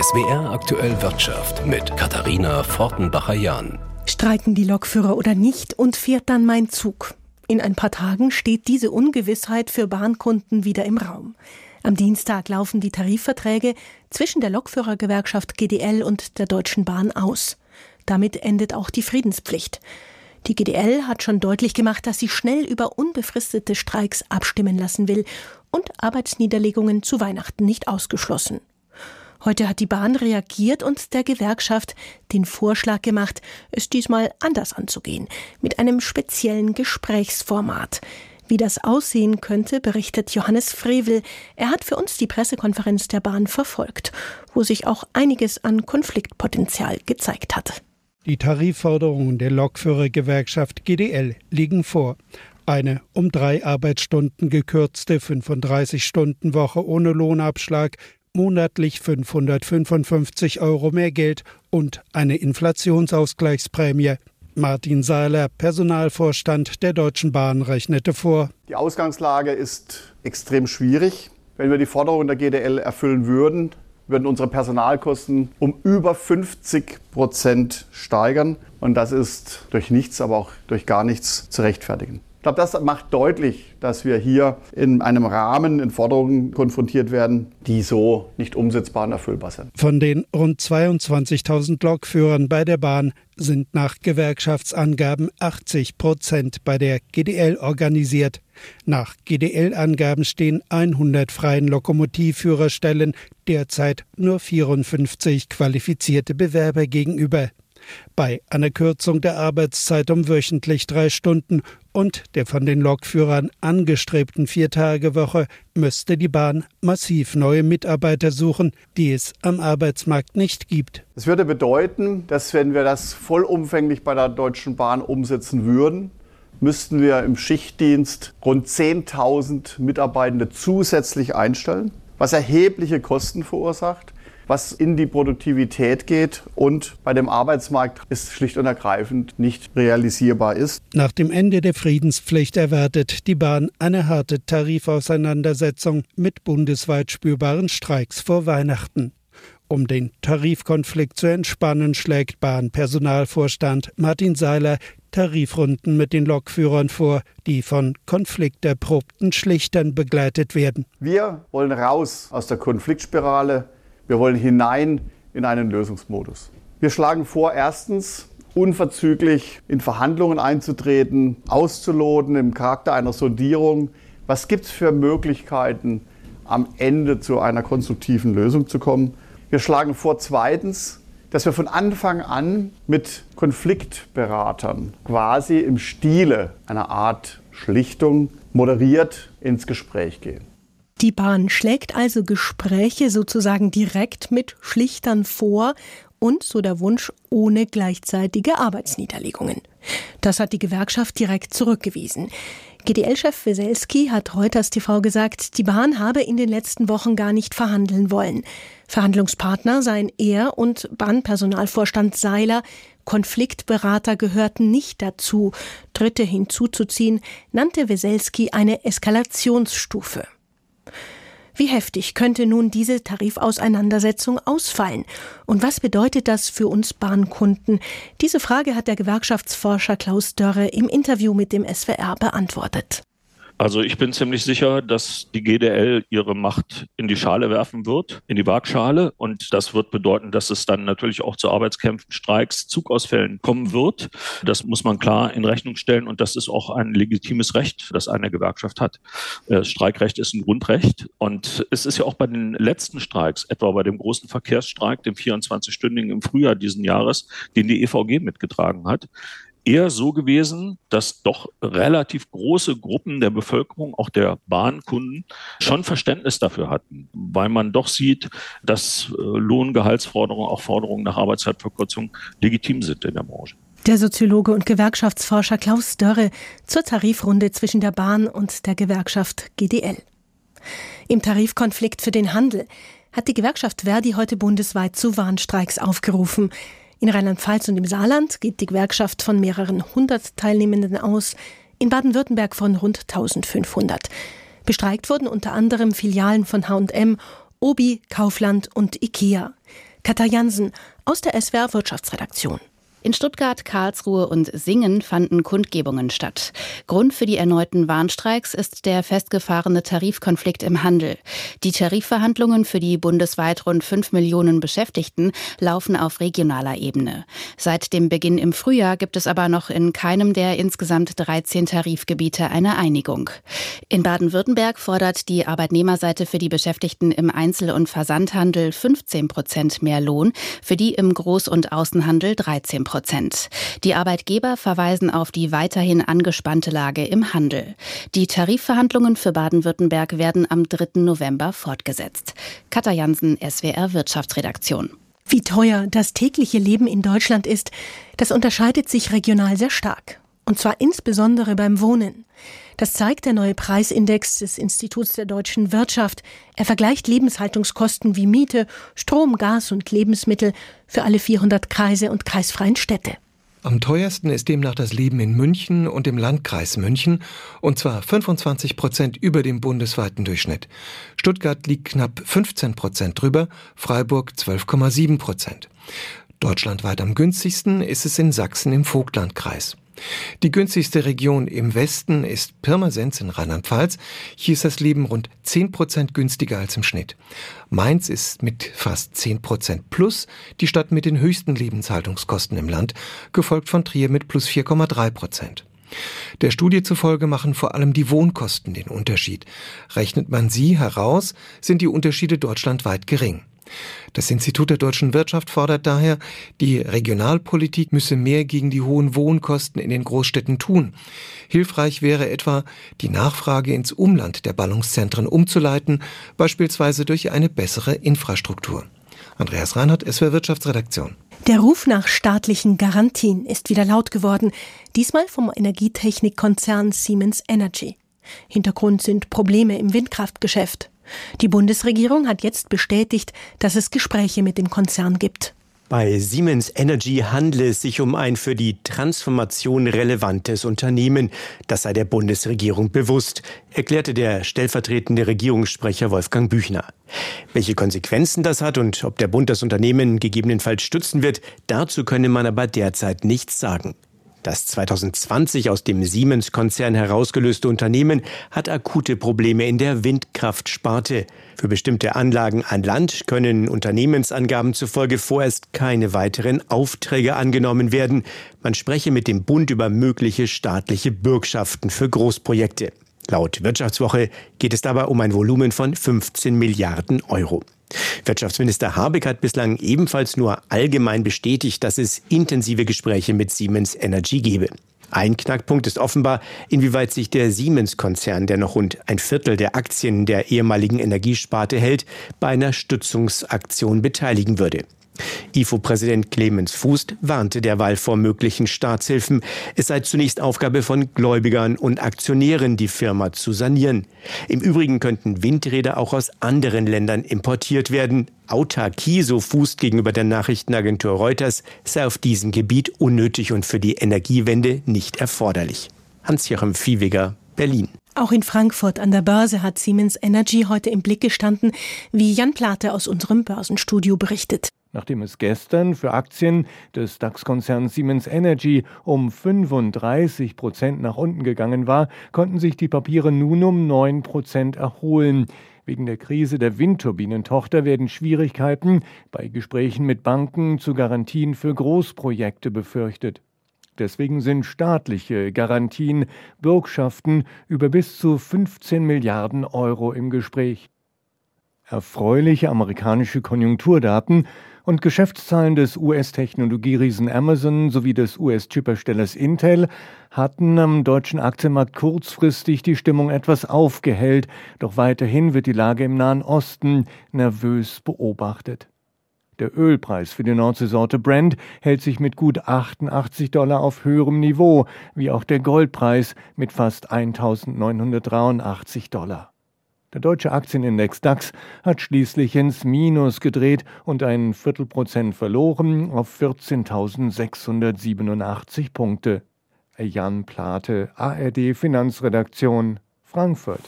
SWR aktuell Wirtschaft mit Katharina Fortenbacher-Jahn. Streiken die Lokführer oder nicht und fährt dann mein Zug? In ein paar Tagen steht diese Ungewissheit für Bahnkunden wieder im Raum. Am Dienstag laufen die Tarifverträge zwischen der Lokführergewerkschaft GDL und der Deutschen Bahn aus. Damit endet auch die Friedenspflicht. Die GDL hat schon deutlich gemacht, dass sie schnell über unbefristete Streiks abstimmen lassen will und Arbeitsniederlegungen zu Weihnachten nicht ausgeschlossen. Heute hat die Bahn reagiert und der Gewerkschaft den Vorschlag gemacht, es diesmal anders anzugehen, mit einem speziellen Gesprächsformat. Wie das aussehen könnte, berichtet Johannes Frevel. Er hat für uns die Pressekonferenz der Bahn verfolgt, wo sich auch einiges an Konfliktpotenzial gezeigt hat. Die Tarifforderungen der Lokführergewerkschaft GDL liegen vor. Eine um drei Arbeitsstunden gekürzte 35-Stunden-Woche ohne Lohnabschlag monatlich 555 Euro mehr Geld und eine Inflationsausgleichsprämie. Martin Seiler, Personalvorstand der Deutschen Bahn, rechnete vor. Die Ausgangslage ist extrem schwierig. Wenn wir die Forderungen der GDL erfüllen würden, würden unsere Personalkosten um über 50 Prozent steigern. Und das ist durch nichts, aber auch durch gar nichts zu rechtfertigen. Ich glaube, das macht deutlich, dass wir hier in einem Rahmen in Forderungen konfrontiert werden, die so nicht umsetzbar und erfüllbar sind. Von den rund 22.000 Lokführern bei der Bahn sind nach Gewerkschaftsangaben 80 Prozent bei der GDL organisiert. Nach GDL-Angaben stehen 100 freien Lokomotivführerstellen derzeit nur 54 qualifizierte Bewerber gegenüber. Bei einer Kürzung der Arbeitszeit um wöchentlich drei Stunden und der von den Lokführern angestrebten Viertagewoche müsste die Bahn massiv neue Mitarbeiter suchen, die es am Arbeitsmarkt nicht gibt. Das würde bedeuten, dass wenn wir das vollumfänglich bei der Deutschen Bahn umsetzen würden, müssten wir im Schichtdienst rund 10.000 Mitarbeitende zusätzlich einstellen, was erhebliche Kosten verursacht was in die Produktivität geht und bei dem Arbeitsmarkt ist schlicht und ergreifend nicht realisierbar ist. Nach dem Ende der Friedenspflicht erwartet die Bahn eine harte Tarifauseinandersetzung mit bundesweit spürbaren Streiks vor Weihnachten. Um den Tarifkonflikt zu entspannen, schlägt Bahnpersonalvorstand Martin Seiler Tarifrunden mit den Lokführern vor, die von konflikterprobten Schlichtern begleitet werden. Wir wollen raus aus der Konfliktspirale. Wir wollen hinein in einen Lösungsmodus. Wir schlagen vor, erstens unverzüglich in Verhandlungen einzutreten, auszuloten im Charakter einer Sondierung. Was gibt es für Möglichkeiten, am Ende zu einer konstruktiven Lösung zu kommen? Wir schlagen vor, zweitens, dass wir von Anfang an mit Konfliktberatern quasi im Stile einer Art Schlichtung moderiert ins Gespräch gehen. Die Bahn schlägt also Gespräche sozusagen direkt mit Schlichtern vor und, so der Wunsch, ohne gleichzeitige Arbeitsniederlegungen. Das hat die Gewerkschaft direkt zurückgewiesen. GDL-Chef Weselski hat Reuters TV gesagt, die Bahn habe in den letzten Wochen gar nicht verhandeln wollen. Verhandlungspartner seien er und Bahnpersonalvorstand Seiler. Konfliktberater gehörten nicht dazu. Dritte hinzuzuziehen, nannte Weselski eine Eskalationsstufe. Wie heftig könnte nun diese Tarifauseinandersetzung ausfallen? Und was bedeutet das für uns Bahnkunden? Diese Frage hat der Gewerkschaftsforscher Klaus Dörre im Interview mit dem SWR beantwortet. Also ich bin ziemlich sicher, dass die GDL ihre Macht in die Schale werfen wird, in die Waagschale. Und das wird bedeuten, dass es dann natürlich auch zu Arbeitskämpfen, Streiks, Zugausfällen kommen wird. Das muss man klar in Rechnung stellen. Und das ist auch ein legitimes Recht, das eine Gewerkschaft hat. Das Streikrecht ist ein Grundrecht. Und es ist ja auch bei den letzten Streiks, etwa bei dem großen Verkehrsstreik, dem 24-stündigen im Frühjahr diesen Jahres, den die EVG mitgetragen hat, eher so gewesen, dass doch relativ große Gruppen der Bevölkerung, auch der Bahnkunden, schon Verständnis dafür hatten, weil man doch sieht, dass äh, Lohngehaltsforderungen, auch Forderungen nach Arbeitszeitverkürzung legitim sind in der Branche. Der Soziologe und Gewerkschaftsforscher Klaus Dörre zur Tarifrunde zwischen der Bahn und der Gewerkschaft GDL. Im Tarifkonflikt für den Handel hat die Gewerkschaft Verdi heute bundesweit zu Warnstreiks aufgerufen. In Rheinland-Pfalz und im Saarland geht die Gewerkschaft von mehreren hundert Teilnehmenden aus, in Baden-Württemberg von rund 1500. Bestreikt wurden unter anderem Filialen von H&M, Obi, Kaufland und Ikea. Katja Jansen aus der SWR Wirtschaftsredaktion. In Stuttgart, Karlsruhe und Singen fanden Kundgebungen statt. Grund für die erneuten Warnstreiks ist der festgefahrene Tarifkonflikt im Handel. Die Tarifverhandlungen für die bundesweit rund fünf Millionen Beschäftigten laufen auf regionaler Ebene. Seit dem Beginn im Frühjahr gibt es aber noch in keinem der insgesamt 13 Tarifgebiete eine Einigung. In Baden-Württemberg fordert die Arbeitnehmerseite für die Beschäftigten im Einzel- und Versandhandel 15 Prozent mehr Lohn, für die im Groß- und Außenhandel 13 Prozent. Die Arbeitgeber verweisen auf die weiterhin angespannte Lage im Handel. Die Tarifverhandlungen für Baden-Württemberg werden am 3. November fortgesetzt. Katja Jansen, SWR Wirtschaftsredaktion. Wie teuer das tägliche Leben in Deutschland ist, das unterscheidet sich regional sehr stark. Und zwar insbesondere beim Wohnen. Das zeigt der neue Preisindex des Instituts der deutschen Wirtschaft. Er vergleicht Lebenshaltungskosten wie Miete, Strom, Gas und Lebensmittel für alle 400 Kreise und kreisfreien Städte. Am teuersten ist demnach das Leben in München und im Landkreis München, und zwar 25 Prozent über dem bundesweiten Durchschnitt. Stuttgart liegt knapp 15 Prozent drüber, Freiburg 12,7 Prozent. Deutschlandweit am günstigsten ist es in Sachsen im Vogtlandkreis. Die günstigste Region im Westen ist Pirmasens in Rheinland-Pfalz. Hier ist das Leben rund 10 Prozent günstiger als im Schnitt. Mainz ist mit fast 10 Prozent plus die Stadt mit den höchsten Lebenshaltungskosten im Land, gefolgt von Trier mit plus 4,3 Prozent. Der Studie zufolge machen vor allem die Wohnkosten den Unterschied. Rechnet man sie heraus, sind die Unterschiede deutschlandweit gering. Das Institut der deutschen Wirtschaft fordert daher, die Regionalpolitik müsse mehr gegen die hohen Wohnkosten in den Großstädten tun. Hilfreich wäre etwa, die Nachfrage ins Umland der Ballungszentren umzuleiten, beispielsweise durch eine bessere Infrastruktur. Andreas Reinhardt, SWR Wirtschaftsredaktion. Der Ruf nach staatlichen Garantien ist wieder laut geworden, diesmal vom Energietechnikkonzern Siemens Energy. Hintergrund sind Probleme im Windkraftgeschäft. Die Bundesregierung hat jetzt bestätigt, dass es Gespräche mit dem Konzern gibt. Bei Siemens Energy handle es sich um ein für die Transformation relevantes Unternehmen. Das sei der Bundesregierung bewusst, erklärte der stellvertretende Regierungssprecher Wolfgang Büchner. Welche Konsequenzen das hat und ob der Bund das Unternehmen gegebenenfalls stützen wird, dazu könne man aber derzeit nichts sagen. Das 2020 aus dem Siemens-Konzern herausgelöste Unternehmen hat akute Probleme in der Windkraftsparte. Für bestimmte Anlagen an Land können Unternehmensangaben zufolge vorerst keine weiteren Aufträge angenommen werden. Man spreche mit dem Bund über mögliche staatliche Bürgschaften für Großprojekte. Laut Wirtschaftswoche geht es dabei um ein Volumen von 15 Milliarden Euro. Wirtschaftsminister Habeck hat bislang ebenfalls nur allgemein bestätigt, dass es intensive Gespräche mit Siemens Energy gebe. Ein Knackpunkt ist offenbar, inwieweit sich der Siemens-Konzern, der noch rund ein Viertel der Aktien der ehemaligen Energiesparte hält, bei einer Stützungsaktion beteiligen würde. IFO-Präsident Clemens Fuß warnte derweil vor möglichen Staatshilfen. Es sei zunächst Aufgabe von Gläubigern und Aktionären, die Firma zu sanieren. Im Übrigen könnten Windräder auch aus anderen Ländern importiert werden. Autarkie, so Fuß gegenüber der Nachrichtenagentur Reuters, sei auf diesem Gebiet unnötig und für die Energiewende nicht erforderlich. Hans-Joachim Viehweger, Berlin. Auch in Frankfurt an der Börse hat Siemens Energy heute im Blick gestanden, wie Jan Plate aus unserem Börsenstudio berichtet. Nachdem es gestern für Aktien des DAX-Konzerns Siemens Energy um 35 Prozent nach unten gegangen war, konnten sich die Papiere nun um 9 Prozent erholen. Wegen der Krise der Windturbinentochter werden Schwierigkeiten bei Gesprächen mit Banken zu Garantien für Großprojekte befürchtet. Deswegen sind staatliche Garantien, Bürgschaften über bis zu 15 Milliarden Euro im Gespräch. Erfreuliche amerikanische Konjunkturdaten und Geschäftszahlen des US-Technologieriesen Amazon sowie des US-Chipherstellers Intel hatten am deutschen Aktienmarkt kurzfristig die Stimmung etwas aufgehellt, doch weiterhin wird die Lage im Nahen Osten nervös beobachtet. Der Ölpreis für die Nordseesorte Brent hält sich mit gut 88 Dollar auf höherem Niveau, wie auch der Goldpreis mit fast 1983 Dollar. Der deutsche Aktienindex DAX hat schließlich ins Minus gedreht und ein Viertelprozent verloren auf 14.687 Punkte. Jan Plate, ARD Finanzredaktion, Frankfurt.